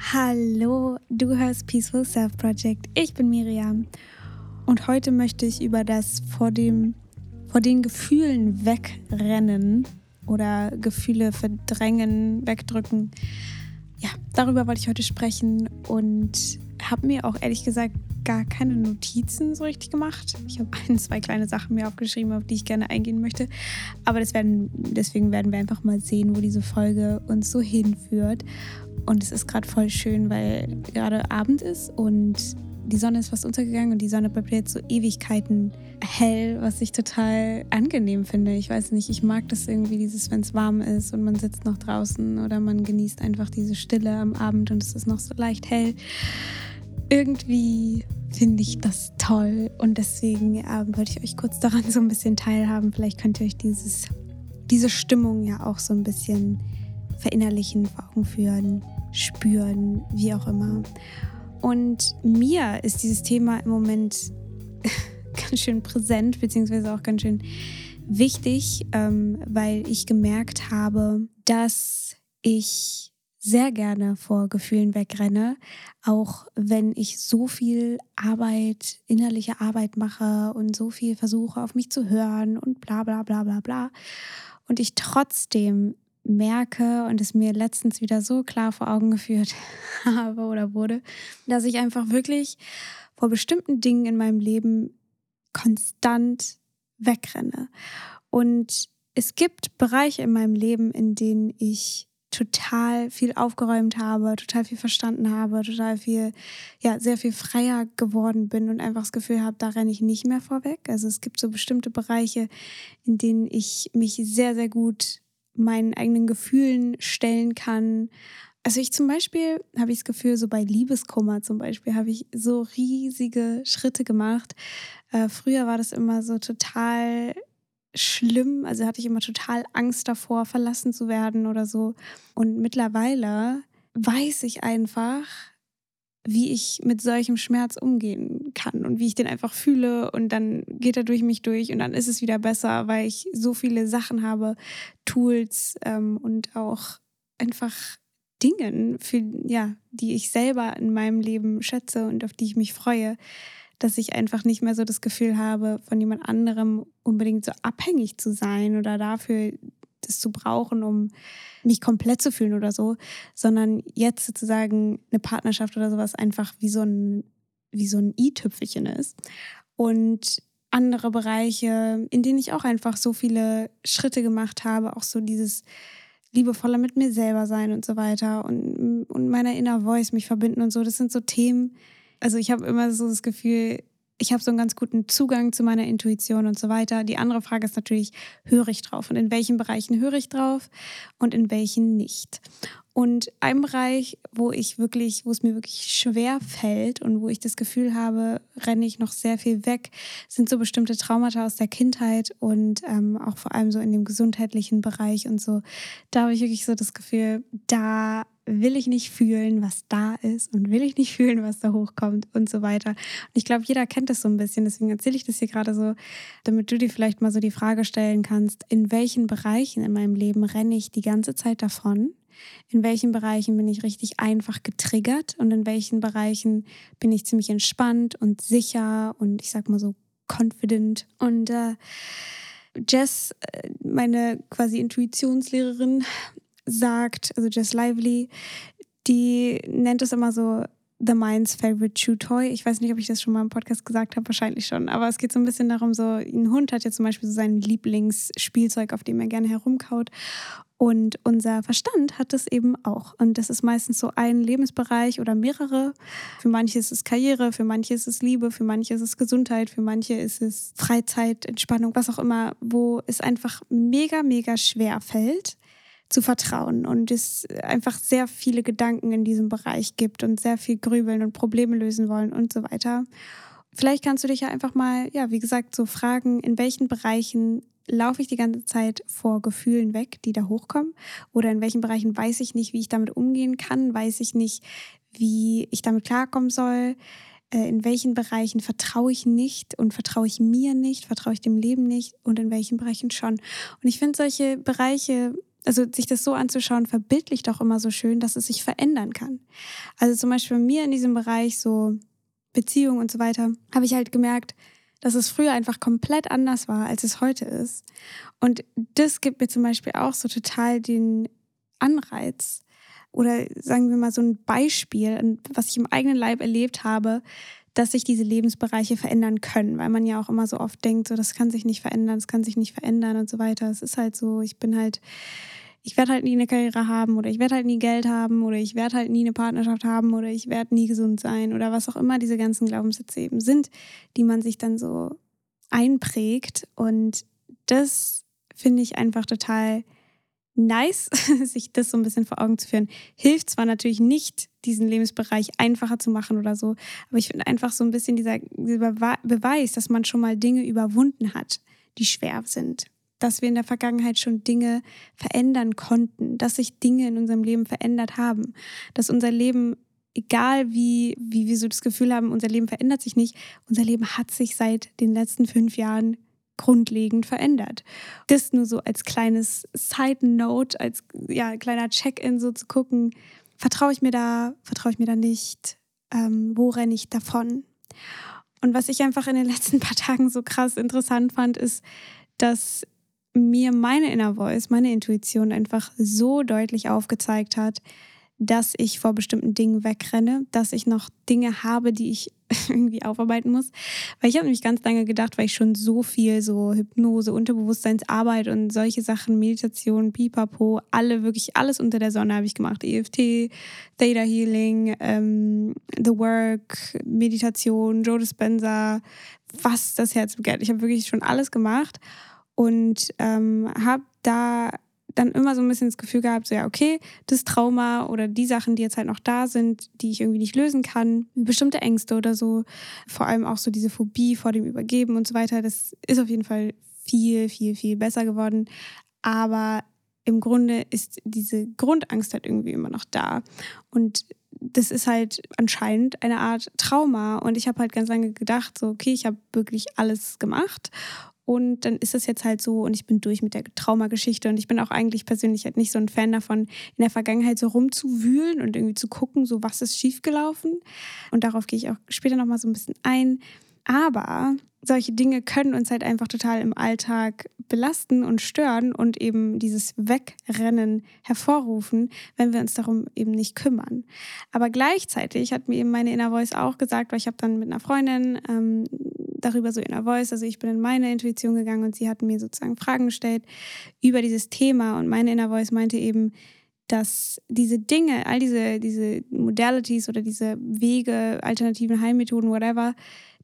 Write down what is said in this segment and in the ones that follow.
Hallo, du hörst Peaceful Self Project. Ich bin Miriam und heute möchte ich über das vor dem vor den Gefühlen wegrennen oder Gefühle verdrängen, wegdrücken. Ja, darüber wollte ich heute sprechen und habe mir auch ehrlich gesagt gar keine Notizen so richtig gemacht. Ich habe ein, zwei kleine Sachen mir aufgeschrieben, auf die ich gerne eingehen möchte. Aber werden, deswegen werden wir einfach mal sehen, wo diese Folge uns so hinführt. Und es ist gerade voll schön, weil gerade Abend ist und die Sonne ist fast untergegangen und die Sonne bleibt jetzt so Ewigkeiten hell, was ich total angenehm finde. Ich weiß nicht, ich mag das irgendwie, dieses, wenn es warm ist und man sitzt noch draußen oder man genießt einfach diese Stille am Abend und es ist noch so leicht hell. Irgendwie finde ich das toll und deswegen ähm, wollte ich euch kurz daran so ein bisschen teilhaben. Vielleicht könnt ihr euch dieses, diese Stimmung ja auch so ein bisschen verinnerlichen, vor Augen führen spüren, wie auch immer. Und mir ist dieses Thema im Moment ganz schön präsent, beziehungsweise auch ganz schön wichtig, ähm, weil ich gemerkt habe, dass ich sehr gerne vor Gefühlen wegrenne, auch wenn ich so viel Arbeit, innerliche Arbeit mache und so viel versuche auf mich zu hören und bla bla bla bla bla. Und ich trotzdem merke und es mir letztens wieder so klar vor Augen geführt habe oder wurde, dass ich einfach wirklich vor bestimmten Dingen in meinem Leben konstant wegrenne. Und es gibt Bereiche in meinem Leben, in denen ich total viel aufgeräumt habe, total viel verstanden habe, total viel, ja, sehr viel freier geworden bin und einfach das Gefühl habe, da renne ich nicht mehr vorweg. Also es gibt so bestimmte Bereiche, in denen ich mich sehr, sehr gut meinen eigenen Gefühlen stellen kann. Also ich zum Beispiel habe ich das Gefühl, so bei Liebeskummer zum Beispiel habe ich so riesige Schritte gemacht. Äh, früher war das immer so total schlimm, also hatte ich immer total Angst davor, verlassen zu werden oder so. Und mittlerweile weiß ich einfach, wie ich mit solchem Schmerz umgehen kann und wie ich den einfach fühle. Und dann geht er durch mich durch und dann ist es wieder besser, weil ich so viele Sachen habe, Tools ähm, und auch einfach Dingen, für, ja, die ich selber in meinem Leben schätze und auf die ich mich freue, dass ich einfach nicht mehr so das Gefühl habe, von jemand anderem unbedingt so abhängig zu sein oder dafür das zu brauchen, um mich komplett zu fühlen oder so, sondern jetzt sozusagen eine Partnerschaft oder sowas einfach wie so ein, wie so ein i-Tüpfelchen ist. Und andere Bereiche, in denen ich auch einfach so viele Schritte gemacht habe, auch so dieses liebevoller mit mir selber sein und so weiter und, und meiner Inner Voice mich verbinden und so. Das sind so Themen. Also ich habe immer so das Gefühl, ich habe so einen ganz guten Zugang zu meiner Intuition und so weiter. Die andere Frage ist natürlich, höre ich drauf und in welchen Bereichen höre ich drauf und in welchen nicht. Und ein Bereich, wo ich wirklich, wo es mir wirklich schwer fällt und wo ich das Gefühl habe, renne ich noch sehr viel weg, sind so bestimmte Traumata aus der Kindheit und ähm, auch vor allem so in dem gesundheitlichen Bereich und so. Da habe ich wirklich so das Gefühl, da will ich nicht fühlen, was da ist und will ich nicht fühlen, was da hochkommt und so weiter. Und ich glaube, jeder kennt das so ein bisschen. Deswegen erzähle ich das hier gerade so, damit du dir vielleicht mal so die Frage stellen kannst, in welchen Bereichen in meinem Leben renne ich die ganze Zeit davon? In welchen Bereichen bin ich richtig einfach getriggert und in welchen Bereichen bin ich ziemlich entspannt und sicher und ich sag mal so confident. Und äh, Jess, äh, meine quasi Intuitionslehrerin, sagt, also Jess Lively, die nennt es immer so The Mind's Favorite Chew Toy. Ich weiß nicht, ob ich das schon mal im Podcast gesagt habe, wahrscheinlich schon. Aber es geht so ein bisschen darum, so ein Hund hat ja zum Beispiel so sein Lieblingsspielzeug, auf dem er gerne herumkaut. Und unser Verstand hat das eben auch. Und das ist meistens so ein Lebensbereich oder mehrere. Für manche ist es Karriere, für manche ist es Liebe, für manche ist es Gesundheit, für manche ist es Freizeit, Entspannung, was auch immer, wo es einfach mega, mega schwer fällt, zu vertrauen und es einfach sehr viele Gedanken in diesem Bereich gibt und sehr viel grübeln und Probleme lösen wollen und so weiter. Vielleicht kannst du dich ja einfach mal, ja, wie gesagt, so fragen, in welchen Bereichen laufe ich die ganze Zeit vor Gefühlen weg, die da hochkommen? Oder in welchen Bereichen weiß ich nicht, wie ich damit umgehen kann? Weiß ich nicht, wie ich damit klarkommen soll? Äh, in welchen Bereichen vertraue ich nicht und vertraue ich mir nicht, vertraue ich dem Leben nicht und in welchen Bereichen schon. Und ich finde solche Bereiche also sich das so anzuschauen, verbildlicht auch immer so schön, dass es sich verändern kann. Also zum Beispiel bei mir in diesem Bereich so Beziehung und so weiter, habe ich halt gemerkt, dass es früher einfach komplett anders war, als es heute ist. Und das gibt mir zum Beispiel auch so total den Anreiz oder sagen wir mal so ein Beispiel, was ich im eigenen Leib erlebt habe, dass sich diese Lebensbereiche verändern können, weil man ja auch immer so oft denkt, so das kann sich nicht verändern, das kann sich nicht verändern und so weiter. Es ist halt so, ich bin halt, ich werde halt nie eine Karriere haben oder ich werde halt nie Geld haben oder ich werde halt nie eine Partnerschaft haben oder ich werde nie gesund sein oder was auch immer diese ganzen Glaubenssätze eben sind, die man sich dann so einprägt. Und das finde ich einfach total nice, sich das so ein bisschen vor Augen zu führen. Hilft zwar natürlich nicht, diesen Lebensbereich einfacher zu machen oder so, aber ich finde einfach so ein bisschen dieser, Beweis, dass man schon mal Dinge überwunden hat, die schwer sind. Dass wir in der Vergangenheit schon Dinge verändern konnten, dass sich Dinge in unserem Leben verändert haben, dass unser Leben egal wie, wie wir so das Gefühl haben, unser Leben verändert sich nicht, unser Leben hat sich seit den letzten fünf Jahren grundlegend verändert. Das nur so als kleines Side Note, als ja, kleiner Check-in so zu gucken, vertraue ich mir da, vertraue ich mir da nicht, ähm, wo renne ich davon? Und was ich einfach in den letzten paar Tagen so krass interessant fand, ist, dass mir meine Inner Voice, meine Intuition einfach so deutlich aufgezeigt hat, dass ich vor bestimmten Dingen wegrenne, dass ich noch Dinge habe, die ich irgendwie aufarbeiten muss. Weil ich habe nämlich ganz lange gedacht, weil ich schon so viel so Hypnose, Unterbewusstseinsarbeit und solche Sachen, Meditation, Pipapo, alle, wirklich alles unter der Sonne habe ich gemacht. EFT, Theta Healing, ähm, The Work, Meditation, Joe Dispenza, was das Herz begehrt. Ich habe wirklich schon alles gemacht und ähm, habe da dann immer so ein bisschen das Gefühl gehabt, so ja, okay, das Trauma oder die Sachen, die jetzt halt noch da sind, die ich irgendwie nicht lösen kann, bestimmte Ängste oder so, vor allem auch so diese Phobie vor dem Übergeben und so weiter, das ist auf jeden Fall viel, viel, viel besser geworden. Aber im Grunde ist diese Grundangst halt irgendwie immer noch da. Und das ist halt anscheinend eine Art Trauma. Und ich habe halt ganz lange gedacht, so, okay, ich habe wirklich alles gemacht und dann ist es jetzt halt so und ich bin durch mit der Traumageschichte und ich bin auch eigentlich persönlich halt nicht so ein Fan davon, in der Vergangenheit so rumzuwühlen und irgendwie zu gucken, so was ist schiefgelaufen. Und darauf gehe ich auch später nochmal so ein bisschen ein. Aber solche Dinge können uns halt einfach total im Alltag belasten und stören und eben dieses Wegrennen hervorrufen, wenn wir uns darum eben nicht kümmern. Aber gleichzeitig hat mir eben meine Inner Voice auch gesagt, weil ich habe dann mit einer Freundin ähm, darüber so Inner Voice. Also ich bin in meine Intuition gegangen und sie hat mir sozusagen Fragen gestellt über dieses Thema und meine Inner Voice meinte eben, dass diese Dinge, all diese, diese Modalities oder diese Wege, alternativen Heilmethoden, whatever,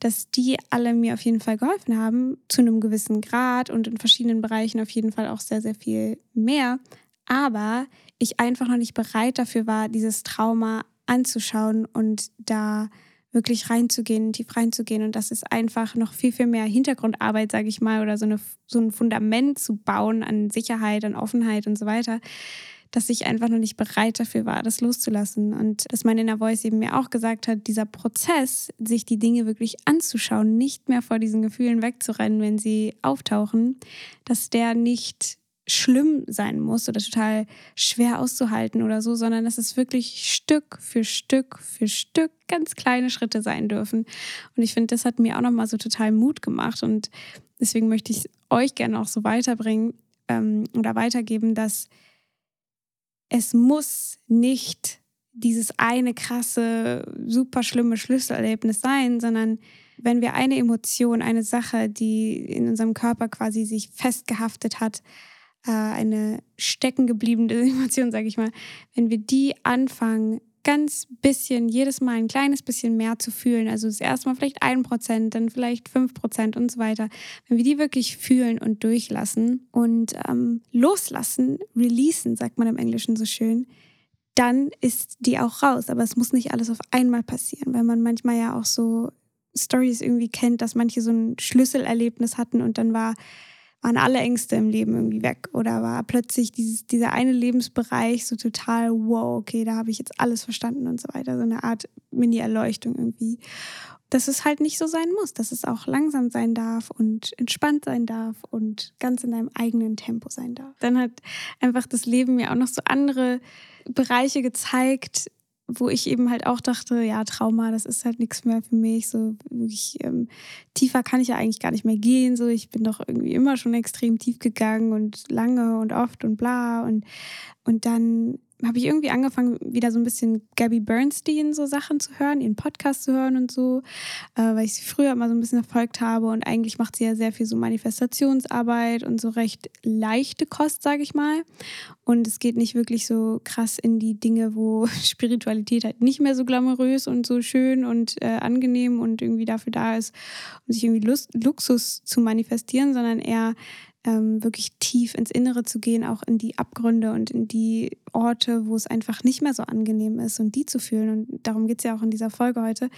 dass die alle mir auf jeden Fall geholfen haben, zu einem gewissen Grad und in verschiedenen Bereichen auf jeden Fall auch sehr, sehr viel mehr. Aber ich einfach noch nicht bereit dafür war, dieses Trauma anzuschauen und da wirklich reinzugehen, tief reinzugehen. Und das ist einfach noch viel, viel mehr Hintergrundarbeit, sage ich mal, oder so, eine, so ein Fundament zu bauen an Sicherheit, an Offenheit und so weiter, dass ich einfach noch nicht bereit dafür war, das loszulassen. Und dass meine Inner Voice eben mir auch gesagt hat, dieser Prozess, sich die Dinge wirklich anzuschauen, nicht mehr vor diesen Gefühlen wegzurennen, wenn sie auftauchen, dass der nicht schlimm sein muss oder total schwer auszuhalten oder so, sondern dass es wirklich Stück für Stück für Stück ganz kleine Schritte sein dürfen. Und ich finde, das hat mir auch nochmal so total Mut gemacht und deswegen möchte ich euch gerne auch so weiterbringen ähm, oder weitergeben, dass es muss nicht dieses eine krasse, super schlimme Schlüsselerlebnis sein, sondern wenn wir eine Emotion, eine Sache, die in unserem Körper quasi sich festgehaftet hat, äh, eine steckengebliebene Emotion, sage ich mal, wenn wir die anfangen, ganz bisschen, jedes Mal ein kleines bisschen mehr zu fühlen, also das erste Mal vielleicht ein Prozent, dann vielleicht fünf Prozent und so weiter, wenn wir die wirklich fühlen und durchlassen und ähm, loslassen, releasen, sagt man im Englischen so schön, dann ist die auch raus. Aber es muss nicht alles auf einmal passieren, weil man manchmal ja auch so Stories irgendwie kennt, dass manche so ein Schlüsselerlebnis hatten und dann war waren alle Ängste im Leben irgendwie weg oder war plötzlich dieses, dieser eine Lebensbereich so total, wow, okay, da habe ich jetzt alles verstanden und so weiter, so eine Art Mini-Erleuchtung irgendwie. dass es halt nicht so sein muss, dass es auch langsam sein darf und entspannt sein darf und ganz in deinem eigenen Tempo sein darf. Dann hat einfach das Leben mir auch noch so andere Bereiche gezeigt, wo ich eben halt auch dachte, ja, Trauma, das ist halt nichts mehr für mich. So wirklich ähm, tiefer kann ich ja eigentlich gar nicht mehr gehen. So, ich bin doch irgendwie immer schon extrem tief gegangen und lange und oft und bla. Und, und dann habe ich irgendwie angefangen, wieder so ein bisschen Gabby Bernstein so Sachen zu hören, ihren Podcast zu hören und so, äh, weil ich sie früher immer so ein bisschen verfolgt habe und eigentlich macht sie ja sehr viel so Manifestationsarbeit und so recht leichte Kost, sage ich mal. Und es geht nicht wirklich so krass in die Dinge, wo Spiritualität halt nicht mehr so glamourös und so schön und äh, angenehm und irgendwie dafür da ist, um sich irgendwie Lust, Luxus zu manifestieren, sondern eher ähm, wirklich tief ins Innere zu gehen, auch in die Abgründe und in die Orte, wo es einfach nicht mehr so angenehm ist und die zu fühlen. Und darum geht es ja auch in dieser Folge heute,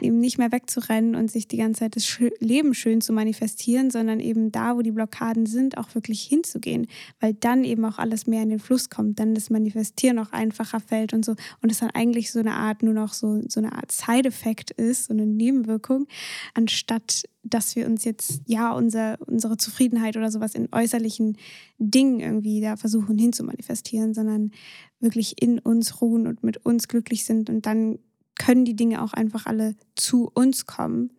eben nicht mehr wegzurennen und sich die ganze Zeit das Leben schön zu manifestieren, sondern eben da, wo die Blockaden sind, auch wirklich hinzugehen, weil dann eben auch alles mehr in den Fluss kommt, dann das Manifestieren auch einfacher fällt und so. Und es dann eigentlich so eine Art, nur noch so, so eine Art Side-Effekt ist, so eine Nebenwirkung, anstatt dass wir uns jetzt ja unser, unsere Zufriedenheit oder sowas in äußerlichen Dingen irgendwie da versuchen hinzumanifestieren, sondern wirklich in uns ruhen und mit uns glücklich sind und dann können die Dinge auch einfach alle zu uns kommen,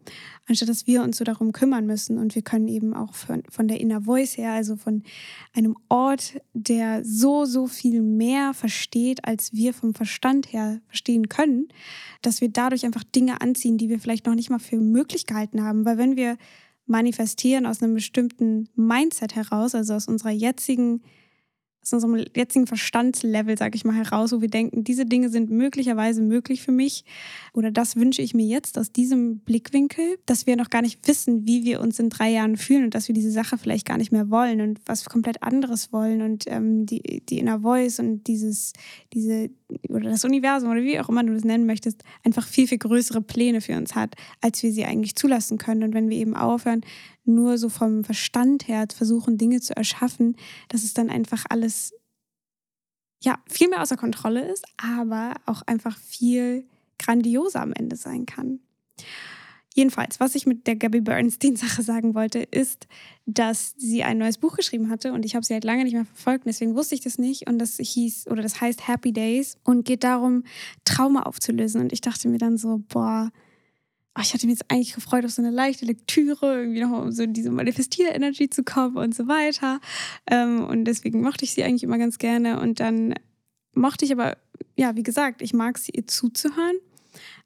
anstatt dass wir uns so darum kümmern müssen. Und wir können eben auch von, von der Inner Voice her, also von einem Ort, der so, so viel mehr versteht, als wir vom Verstand her verstehen können, dass wir dadurch einfach Dinge anziehen, die wir vielleicht noch nicht mal für möglich gehalten haben. Weil wenn wir manifestieren aus einem bestimmten Mindset heraus, also aus unserer jetzigen aus unserem jetzigen Verstandslevel, sage ich mal, heraus, wo wir denken, diese Dinge sind möglicherweise möglich für mich oder das wünsche ich mir jetzt aus diesem Blickwinkel, dass wir noch gar nicht wissen, wie wir uns in drei Jahren fühlen und dass wir diese Sache vielleicht gar nicht mehr wollen und was komplett anderes wollen und ähm, die, die Inner Voice und dieses, diese oder das Universum oder wie auch immer du das nennen möchtest, einfach viel, viel größere Pläne für uns hat, als wir sie eigentlich zulassen können. Und wenn wir eben aufhören, nur so vom Verstand her versuchen, Dinge zu erschaffen, dass es dann einfach alles ja viel mehr außer Kontrolle ist, aber auch einfach viel grandioser am Ende sein kann. Jedenfalls, was ich mit der Gabby Bernstein-Sache sagen wollte, ist, dass sie ein neues Buch geschrieben hatte und ich habe sie halt lange nicht mehr verfolgt, deswegen wusste ich das nicht. Und das hieß, oder das heißt Happy Days und geht darum, Trauma aufzulösen. Und ich dachte mir dann so, boah, oh, ich hatte mich jetzt eigentlich gefreut auf so eine leichte Lektüre, irgendwie noch um so in diese Manifestier-Energy zu kommen und so weiter. Ähm, und deswegen mochte ich sie eigentlich immer ganz gerne. Und dann mochte ich aber, ja, wie gesagt, ich mag sie ihr zuzuhören.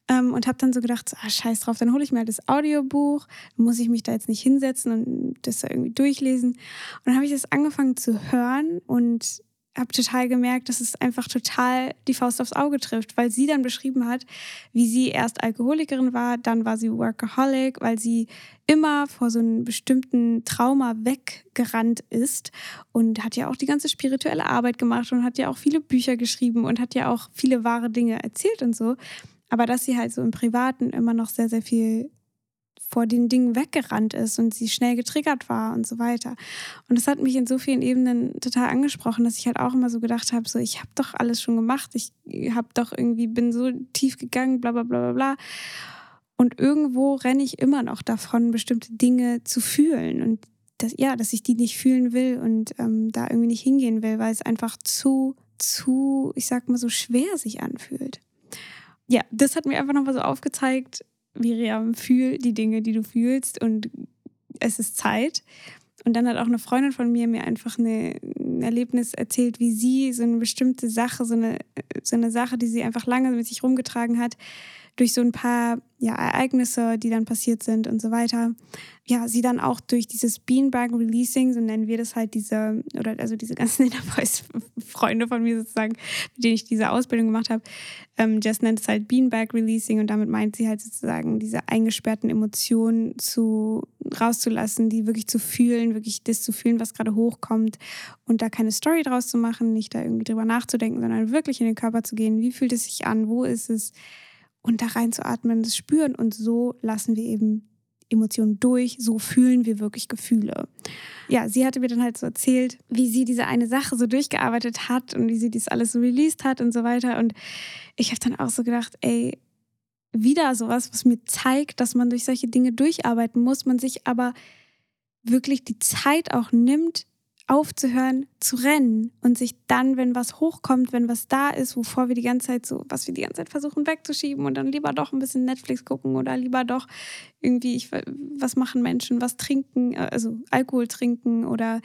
Ähm, und habe dann so gedacht, ah, scheiß drauf, dann hole ich mir halt das Audiobuch, muss ich mich da jetzt nicht hinsetzen und das da irgendwie durchlesen. Und dann habe ich das angefangen zu hören und habe total gemerkt, dass es einfach total die Faust aufs Auge trifft, weil sie dann beschrieben hat, wie sie erst Alkoholikerin war, dann war sie Workaholic, weil sie immer vor so einem bestimmten Trauma weggerannt ist und hat ja auch die ganze spirituelle Arbeit gemacht und hat ja auch viele Bücher geschrieben und hat ja auch viele wahre Dinge erzählt und so. Aber dass sie halt so im Privaten immer noch sehr, sehr viel vor den Dingen weggerannt ist und sie schnell getriggert war und so weiter. Und das hat mich in so vielen Ebenen total angesprochen, dass ich halt auch immer so gedacht habe, so ich habe doch alles schon gemacht, ich habe doch irgendwie bin so tief gegangen, bla bla bla bla bla. Und irgendwo renne ich immer noch davon, bestimmte Dinge zu fühlen und dass, ja, dass ich die nicht fühlen will und ähm, da irgendwie nicht hingehen will, weil es einfach zu, zu, ich sag mal so schwer sich anfühlt ja, das hat mir einfach nochmal so aufgezeigt, Miriam, fühl die Dinge, die du fühlst und es ist Zeit. Und dann hat auch eine Freundin von mir mir einfach eine, ein Erlebnis erzählt, wie sie so eine bestimmte Sache, so eine, so eine Sache, die sie einfach lange mit sich rumgetragen hat, durch so ein paar ja, Ereignisse, die dann passiert sind und so weiter, ja, sie dann auch durch dieses Beanbag Releasing, so nennen wir das halt diese, oder also diese ganzen Inner Freunde von mir sozusagen, mit denen ich diese Ausbildung gemacht habe, ähm, Jess nennt es halt Beanbag Releasing und damit meint sie halt sozusagen diese eingesperrten Emotionen zu rauszulassen, die wirklich zu fühlen, wirklich das zu fühlen, was gerade hochkommt und da keine Story draus zu machen, nicht da irgendwie drüber nachzudenken, sondern wirklich in den Körper zu gehen. Wie fühlt es sich an? Wo ist es? Und da reinzuatmen, das spüren und so lassen wir eben Emotionen durch, so fühlen wir wirklich Gefühle. Ja, sie hatte mir dann halt so erzählt, wie sie diese eine Sache so durchgearbeitet hat und wie sie das alles so released hat und so weiter. Und ich habe dann auch so gedacht, ey, wieder sowas, was mir zeigt, dass man durch solche Dinge durcharbeiten muss, man sich aber wirklich die Zeit auch nimmt, aufzuhören zu rennen und sich dann, wenn was hochkommt, wenn was da ist, wovor wir die ganze Zeit so, was wir die ganze Zeit versuchen wegzuschieben und dann lieber doch ein bisschen Netflix gucken oder lieber doch irgendwie, ich, was machen Menschen, was trinken, also Alkohol trinken oder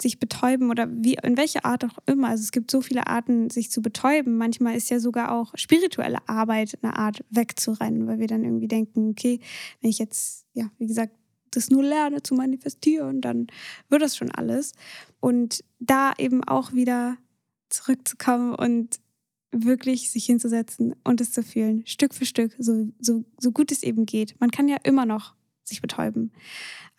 sich betäuben oder wie, in welcher Art auch immer. Also es gibt so viele Arten, sich zu betäuben. Manchmal ist ja sogar auch spirituelle Arbeit eine Art wegzurennen, weil wir dann irgendwie denken, okay, wenn ich jetzt, ja, wie gesagt, das nur lerne zu manifestieren, dann wird das schon alles. Und da eben auch wieder zurückzukommen und wirklich sich hinzusetzen und es zu fühlen, Stück für Stück, so, so, so gut es eben geht. Man kann ja immer noch sich betäuben.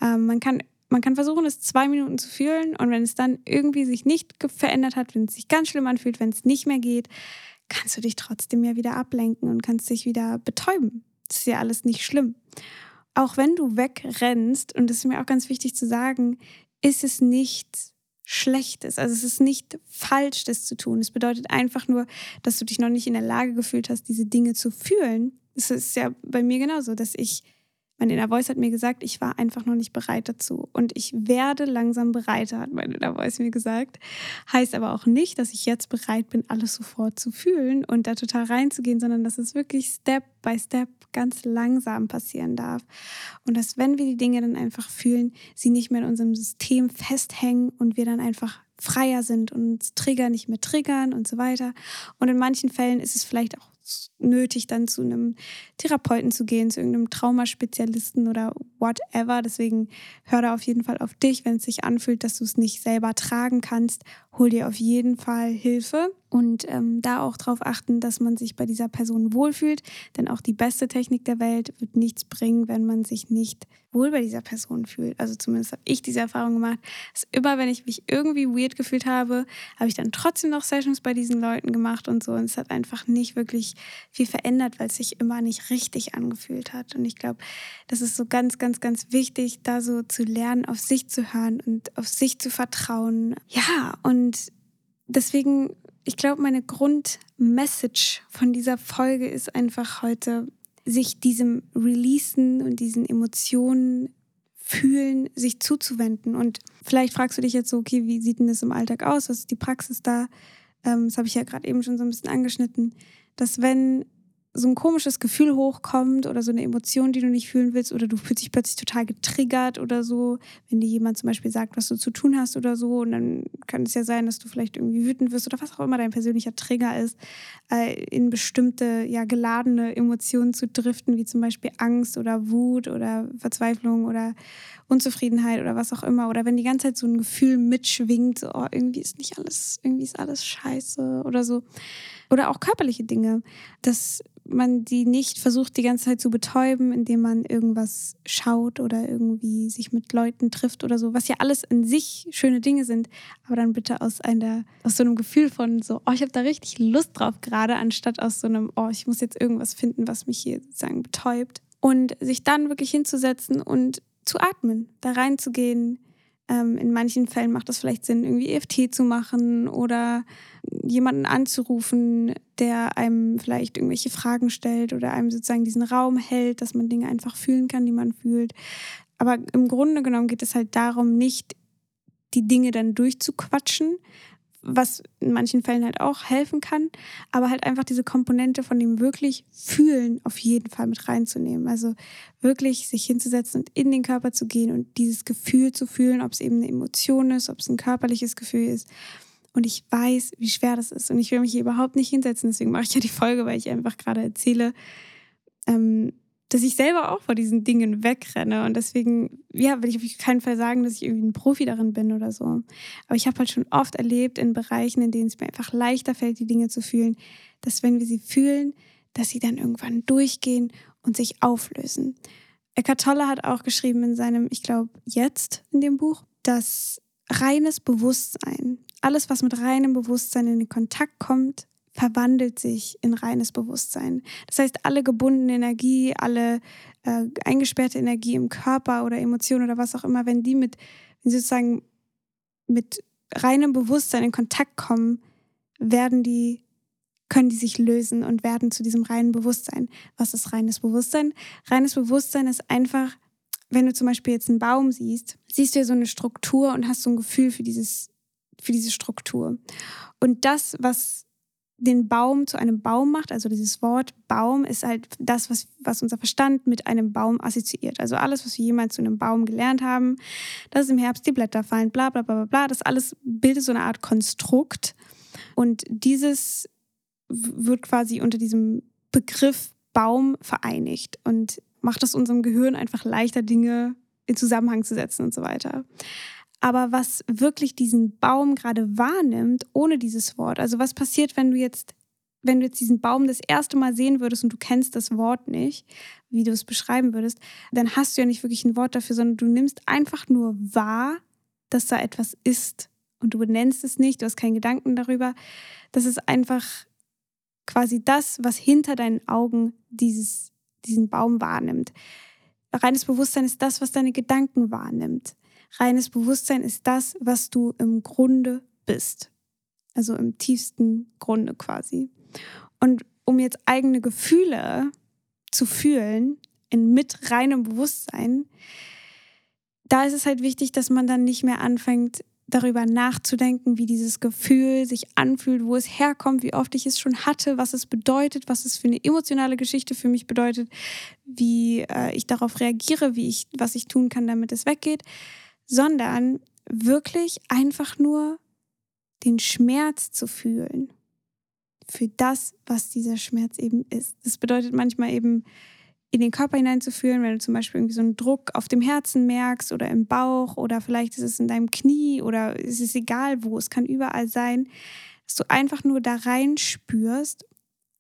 Ähm, man, kann, man kann versuchen, es zwei Minuten zu fühlen und wenn es dann irgendwie sich nicht verändert hat, wenn es sich ganz schlimm anfühlt, wenn es nicht mehr geht, kannst du dich trotzdem ja wieder ablenken und kannst dich wieder betäuben. Das ist ja alles nicht schlimm auch wenn du wegrennst, und das ist mir auch ganz wichtig zu sagen, ist es nichts Schlechtes. Also es ist nicht falsch, das zu tun. Es bedeutet einfach nur, dass du dich noch nicht in der Lage gefühlt hast, diese Dinge zu fühlen. Es ist ja bei mir genauso, dass ich mein Inner Voice hat mir gesagt, ich war einfach noch nicht bereit dazu. Und ich werde langsam bereiter, hat mein Inner Voice mir gesagt. Heißt aber auch nicht, dass ich jetzt bereit bin, alles sofort zu fühlen und da total reinzugehen, sondern dass es wirklich Step by Step ganz langsam passieren darf. Und dass, wenn wir die Dinge dann einfach fühlen, sie nicht mehr in unserem System festhängen und wir dann einfach freier sind und uns Trigger nicht mehr triggern und so weiter. Und in manchen Fällen ist es vielleicht auch nötig, dann zu einem Therapeuten zu gehen, zu irgendeinem Traumaspezialisten oder whatever. Deswegen hör da auf jeden Fall auf dich. Wenn es sich anfühlt, dass du es nicht selber tragen kannst, hol dir auf jeden Fall Hilfe und ähm, da auch darauf achten, dass man sich bei dieser Person wohlfühlt. Denn auch die beste Technik der Welt wird nichts bringen, wenn man sich nicht wohl bei dieser Person fühlt. Also zumindest habe ich diese Erfahrung gemacht, dass immer, wenn ich mich irgendwie weird gefühlt habe, habe ich dann trotzdem noch Sessions bei diesen Leuten gemacht und so. Und es hat einfach nicht wirklich viel verändert, weil es sich immer nicht richtig angefühlt hat. Und ich glaube, das ist so ganz, ganz, ganz wichtig, da so zu lernen, auf sich zu hören und auf sich zu vertrauen. Ja, und deswegen ich glaube, meine Grundmessage von dieser Folge ist einfach heute, sich diesem Releasen und diesen Emotionen fühlen, sich zuzuwenden. Und vielleicht fragst du dich jetzt so, okay, wie sieht denn das im Alltag aus? Was ist die Praxis da? Ähm, das habe ich ja gerade eben schon so ein bisschen angeschnitten, dass wenn so ein komisches Gefühl hochkommt oder so eine Emotion, die du nicht fühlen willst oder du fühlst dich plötzlich total getriggert oder so, wenn dir jemand zum Beispiel sagt, was du zu tun hast oder so und dann kann es ja sein, dass du vielleicht irgendwie wütend wirst oder was auch immer dein persönlicher Trigger ist, äh, in bestimmte, ja, geladene Emotionen zu driften, wie zum Beispiel Angst oder Wut oder Verzweiflung oder Unzufriedenheit oder was auch immer. Oder wenn die ganze Zeit so ein Gefühl mitschwingt, so, oh, irgendwie ist nicht alles, irgendwie ist alles scheiße oder so. Oder auch körperliche Dinge, dass man die nicht versucht, die ganze Zeit zu betäuben, indem man irgendwas schaut oder irgendwie sich mit Leuten trifft oder so, was ja alles in sich schöne Dinge sind, aber dann bitte aus einer, aus so einem Gefühl von so, oh, ich habe da richtig Lust drauf gerade, anstatt aus so einem, oh, ich muss jetzt irgendwas finden, was mich hier sozusagen betäubt. Und sich dann wirklich hinzusetzen und zu atmen, da reinzugehen, ähm, in manchen Fällen macht es vielleicht Sinn, irgendwie EFT zu machen oder jemanden anzurufen, der einem vielleicht irgendwelche Fragen stellt oder einem sozusagen diesen Raum hält, dass man Dinge einfach fühlen kann, die man fühlt. Aber im Grunde genommen geht es halt darum, nicht die Dinge dann durchzuquatschen, was in manchen Fällen halt auch helfen kann, aber halt einfach diese Komponente von dem wirklich Fühlen auf jeden Fall mit reinzunehmen. Also wirklich sich hinzusetzen und in den Körper zu gehen und dieses Gefühl zu fühlen, ob es eben eine Emotion ist, ob es ein körperliches Gefühl ist. Und ich weiß, wie schwer das ist. Und ich will mich hier überhaupt nicht hinsetzen. Deswegen mache ich ja die Folge, weil ich einfach gerade erzähle, ähm, dass ich selber auch vor diesen Dingen wegrenne. Und deswegen, ja, will ich auf keinen Fall sagen, dass ich irgendwie ein Profi darin bin oder so. Aber ich habe halt schon oft erlebt in Bereichen, in denen es mir einfach leichter fällt, die Dinge zu fühlen, dass wenn wir sie fühlen, dass sie dann irgendwann durchgehen und sich auflösen. Eckhart Tolle hat auch geschrieben in seinem, ich glaube, jetzt in dem Buch, dass reines Bewusstsein, alles, was mit reinem Bewusstsein in den Kontakt kommt, verwandelt sich in reines Bewusstsein. Das heißt, alle gebundene Energie, alle äh, eingesperrte Energie im Körper oder Emotionen oder was auch immer, wenn die mit, wenn sozusagen mit reinem Bewusstsein in Kontakt kommen, werden die können die sich lösen und werden zu diesem reinen Bewusstsein. Was ist reines Bewusstsein? Reines Bewusstsein ist einfach, wenn du zum Beispiel jetzt einen Baum siehst, siehst du ja so eine Struktur und hast so ein Gefühl für dieses, für diese Struktur. Und das, was den Baum zu einem Baum macht, also dieses Wort Baum ist halt das, was, was unser Verstand mit einem Baum assoziiert. Also alles, was wir jemals zu einem Baum gelernt haben, dass im Herbst die Blätter fallen, bla bla bla bla bla, das alles bildet so eine Art Konstrukt. Und dieses wird quasi unter diesem Begriff Baum vereinigt und macht es unserem Gehirn einfach leichter, Dinge in Zusammenhang zu setzen und so weiter. Aber was wirklich diesen Baum gerade wahrnimmt, ohne dieses Wort, also was passiert, wenn du jetzt, wenn du jetzt diesen Baum das erste Mal sehen würdest und du kennst das Wort nicht, wie du es beschreiben würdest, dann hast du ja nicht wirklich ein Wort dafür, sondern du nimmst einfach nur wahr, dass da etwas ist. Und du benennst es nicht, du hast keinen Gedanken darüber. Das ist einfach quasi das, was hinter deinen Augen dieses, diesen Baum wahrnimmt. Reines Bewusstsein ist das, was deine Gedanken wahrnimmt. Reines Bewusstsein ist das, was du im Grunde bist. Also im tiefsten Grunde quasi. Und um jetzt eigene Gefühle zu fühlen, in mit reinem Bewusstsein, da ist es halt wichtig, dass man dann nicht mehr anfängt, darüber nachzudenken, wie dieses Gefühl sich anfühlt, wo es herkommt, wie oft ich es schon hatte, was es bedeutet, was es für eine emotionale Geschichte für mich bedeutet, wie äh, ich darauf reagiere, wie ich, was ich tun kann, damit es weggeht, sondern wirklich einfach nur den Schmerz zu fühlen für das, was dieser Schmerz eben ist. Das bedeutet manchmal eben in den Körper hineinzufühlen, wenn du zum Beispiel irgendwie so einen Druck auf dem Herzen merkst oder im Bauch oder vielleicht ist es in deinem Knie oder es ist egal wo, es kann überall sein, dass du einfach nur da rein spürst,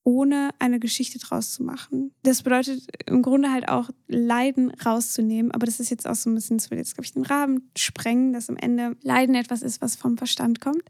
ohne eine Geschichte draus zu machen. Das bedeutet im Grunde halt auch Leiden rauszunehmen, aber das ist jetzt auch so ein bisschen, das will jetzt, glaube ich, den Rahmen sprengen, dass am Ende Leiden etwas ist, was vom Verstand kommt,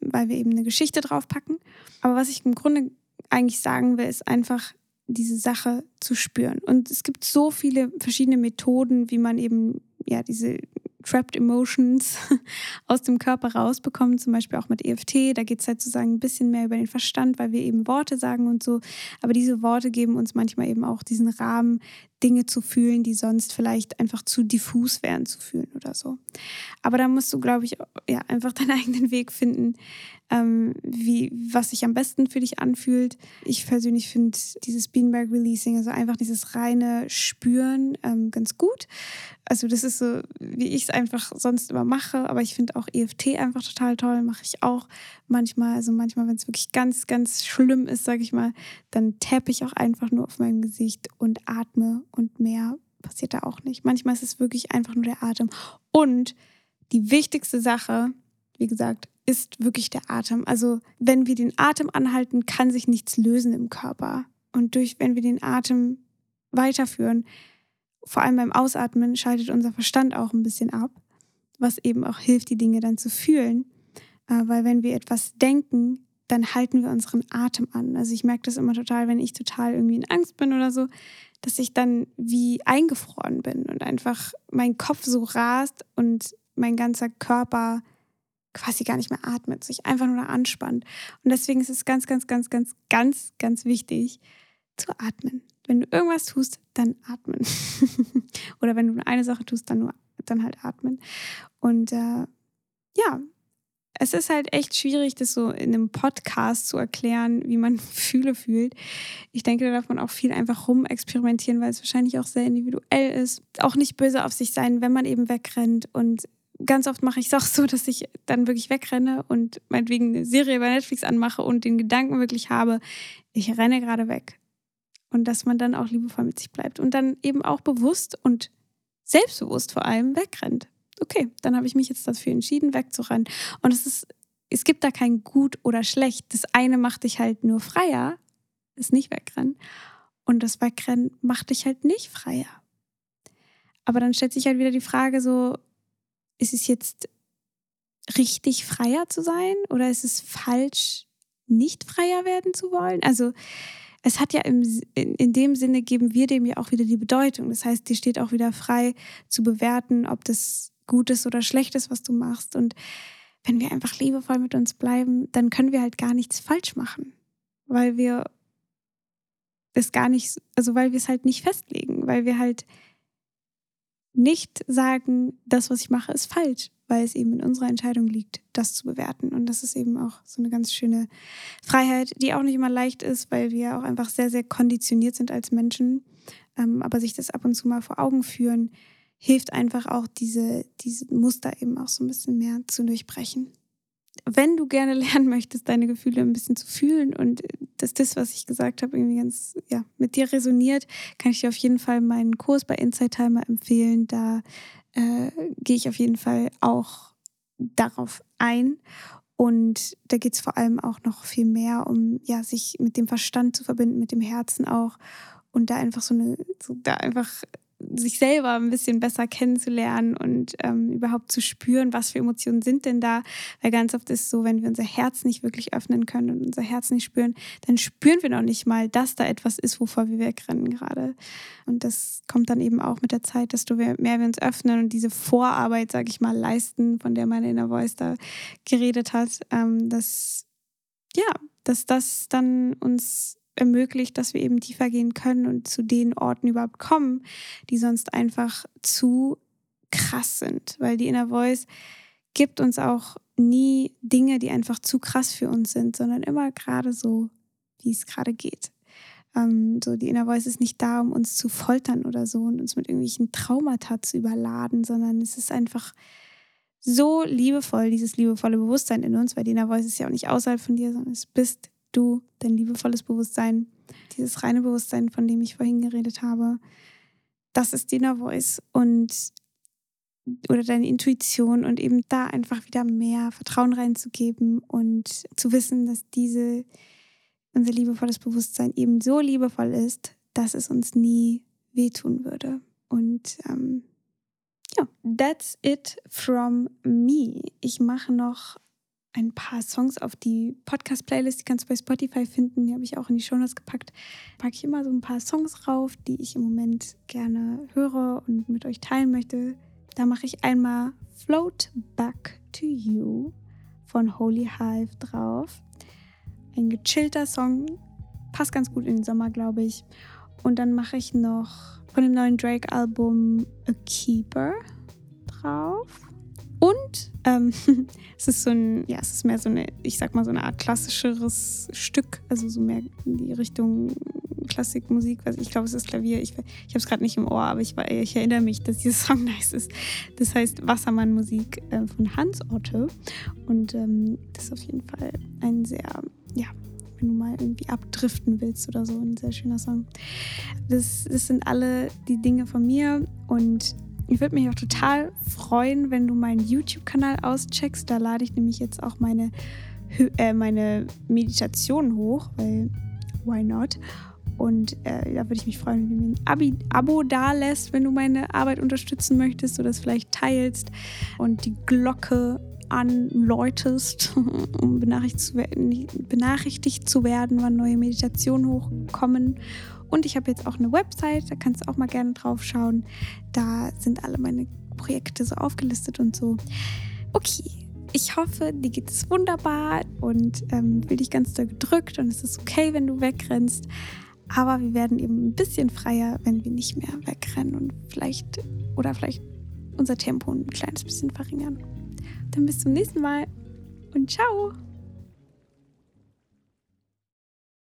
weil wir eben eine Geschichte draufpacken. Aber was ich im Grunde eigentlich sagen will, ist einfach, diese Sache zu spüren. Und es gibt so viele verschiedene Methoden, wie man eben ja diese Trapped Emotions aus dem Körper rausbekommt, zum Beispiel auch mit EFT. Da geht es halt sozusagen ein bisschen mehr über den Verstand, weil wir eben Worte sagen und so. Aber diese Worte geben uns manchmal eben auch diesen Rahmen, Dinge zu fühlen, die sonst vielleicht einfach zu diffus wären zu fühlen oder so. Aber da musst du, glaube ich, ja, einfach deinen eigenen Weg finden, ähm, wie, was sich am besten für dich anfühlt. Ich persönlich finde dieses Beanbag Releasing, also einfach dieses reine Spüren, ähm, ganz gut. Also das ist so, wie ich es einfach sonst immer mache, aber ich finde auch EFT einfach total toll, mache ich auch manchmal. Also manchmal, wenn es wirklich ganz, ganz schlimm ist, sage ich mal, dann tappe ich auch einfach nur auf meinem Gesicht und atme und mehr passiert da auch nicht. Manchmal ist es wirklich einfach nur der Atem. Und die wichtigste Sache, wie gesagt, ist wirklich der Atem. Also wenn wir den Atem anhalten, kann sich nichts lösen im Körper. Und durch, wenn wir den Atem weiterführen, vor allem beim Ausatmen, schaltet unser Verstand auch ein bisschen ab, was eben auch hilft, die Dinge dann zu fühlen. Äh, weil wenn wir etwas denken, dann halten wir unseren Atem an. Also ich merke das immer total, wenn ich total irgendwie in Angst bin oder so, dass ich dann wie eingefroren bin und einfach mein Kopf so rast und mein ganzer Körper quasi gar nicht mehr atmet, sich einfach nur anspannt. Und deswegen ist es ganz, ganz, ganz, ganz, ganz, ganz wichtig zu atmen. Wenn du irgendwas tust, dann atmen. Oder wenn du eine Sache tust, dann nur, dann halt atmen. Und äh, ja, es ist halt echt schwierig, das so in einem Podcast zu erklären, wie man Fühle fühlt. Ich denke, da darf man auch viel einfach rumexperimentieren, weil es wahrscheinlich auch sehr individuell ist. Auch nicht böse auf sich sein, wenn man eben wegrennt. Und ganz oft mache ich es auch so, dass ich dann wirklich wegrenne und meinetwegen eine Serie bei Netflix anmache und den Gedanken wirklich habe, ich renne gerade weg. Und dass man dann auch liebevoll mit sich bleibt und dann eben auch bewusst und selbstbewusst vor allem wegrennt okay, dann habe ich mich jetzt dafür entschieden, wegzurennen. Und es ist, es gibt da kein gut oder schlecht. Das eine macht dich halt nur freier, ist nicht wegrennen. Und das Wegrennen macht dich halt nicht freier. Aber dann stellt sich halt wieder die Frage so, ist es jetzt richtig freier zu sein oder ist es falsch, nicht freier werden zu wollen? Also es hat ja im, in, in dem Sinne geben wir dem ja auch wieder die Bedeutung. Das heißt, dir steht auch wieder frei zu bewerten, ob das Gutes oder Schlechtes, was du machst. Und wenn wir einfach liebevoll mit uns bleiben, dann können wir halt gar nichts falsch machen. weil wir es gar nicht, also weil wir es halt nicht festlegen, weil wir halt nicht sagen, das, was ich mache, ist falsch, weil es eben in unserer Entscheidung liegt, das zu bewerten. Und das ist eben auch so eine ganz schöne Freiheit, die auch nicht immer leicht ist, weil wir auch einfach sehr, sehr konditioniert sind als Menschen. Ähm, aber sich das ab und zu mal vor Augen führen, hilft einfach auch, diese, diese Muster eben auch so ein bisschen mehr zu durchbrechen wenn du gerne lernen möchtest, deine Gefühle ein bisschen zu fühlen und dass das, was ich gesagt habe, irgendwie ganz ja, mit dir resoniert, kann ich dir auf jeden Fall meinen Kurs bei Inside Timer empfehlen. Da äh, gehe ich auf jeden Fall auch darauf ein. Und da geht es vor allem auch noch viel mehr um, ja, sich mit dem Verstand zu verbinden, mit dem Herzen auch. Und da einfach so eine, so da einfach sich selber ein bisschen besser kennenzulernen und ähm, überhaupt zu spüren, was für Emotionen sind denn da. Weil ganz oft ist es so, wenn wir unser Herz nicht wirklich öffnen können und unser Herz nicht spüren, dann spüren wir noch nicht mal, dass da etwas ist, wovor wir wegrennen gerade. Und das kommt dann eben auch mit der Zeit, desto mehr wir uns öffnen und diese Vorarbeit, sage ich mal, leisten, von der meine Inner Voice da geredet hat, ähm, dass ja, dass das dann uns ermöglicht, dass wir eben tiefer gehen können und zu den Orten überhaupt kommen, die sonst einfach zu krass sind. Weil die Inner Voice gibt uns auch nie Dinge, die einfach zu krass für uns sind, sondern immer gerade so, wie es gerade geht. Ähm, so die Inner Voice ist nicht da, um uns zu foltern oder so und uns mit irgendwelchen Traumata zu überladen, sondern es ist einfach so liebevoll, dieses liebevolle Bewusstsein in uns, weil die Inner Voice ist ja auch nicht außerhalb von dir, sondern es bist du, dein liebevolles Bewusstsein, dieses reine Bewusstsein, von dem ich vorhin geredet habe, das ist die Inner Voice und oder deine Intuition und eben da einfach wieder mehr Vertrauen reinzugeben und zu wissen, dass diese unser liebevolles Bewusstsein eben so liebevoll ist, dass es uns nie wehtun würde. Und ähm, ja, that's it from me. Ich mache noch ein paar Songs auf die Podcast-Playlist, die kannst du bei Spotify finden, die habe ich auch in die Shownotes gepackt. Packe ich immer so ein paar Songs rauf, die ich im Moment gerne höre und mit euch teilen möchte. Da mache ich einmal Float Back to You von Holy Hive drauf. Ein gechillter Song, passt ganz gut in den Sommer, glaube ich. Und dann mache ich noch von dem neuen Drake-Album A Keeper drauf. Und ähm, es ist so ein, ja, es ist mehr so eine, ich sag mal, so eine Art klassischeres Stück, also so mehr in die Richtung Klassikmusik. Ich glaube, es ist Klavier. Ich, ich habe es gerade nicht im Ohr, aber ich, ich, erinnere mich, dass dieser Song nice ist. Das heißt Wassermann Musik äh, von Hans Otte. Und ähm, das ist auf jeden Fall ein sehr, ja, wenn du mal irgendwie abdriften willst oder so, ein sehr schöner Song. Das, das sind alle die Dinge von mir und ich würde mich auch total freuen, wenn du meinen YouTube-Kanal auscheckst. Da lade ich nämlich jetzt auch meine, äh, meine Meditation hoch, weil why not? Und äh, da würde ich mich freuen, wenn du mir ein Abi Abo da lässt, wenn du meine Arbeit unterstützen möchtest oder es vielleicht teilst und die Glocke anläutest, um benachrichtigt zu werden, wann neue Meditationen hochkommen. Und ich habe jetzt auch eine Website, da kannst du auch mal gerne drauf schauen. Da sind alle meine Projekte so aufgelistet und so. Okay, ich hoffe, dir geht es wunderbar und ähm, will dich ganz doll gedrückt und es ist okay, wenn du wegrennst. Aber wir werden eben ein bisschen freier, wenn wir nicht mehr wegrennen und vielleicht oder vielleicht unser Tempo ein kleines bisschen verringern. Dann bis zum nächsten Mal und ciao!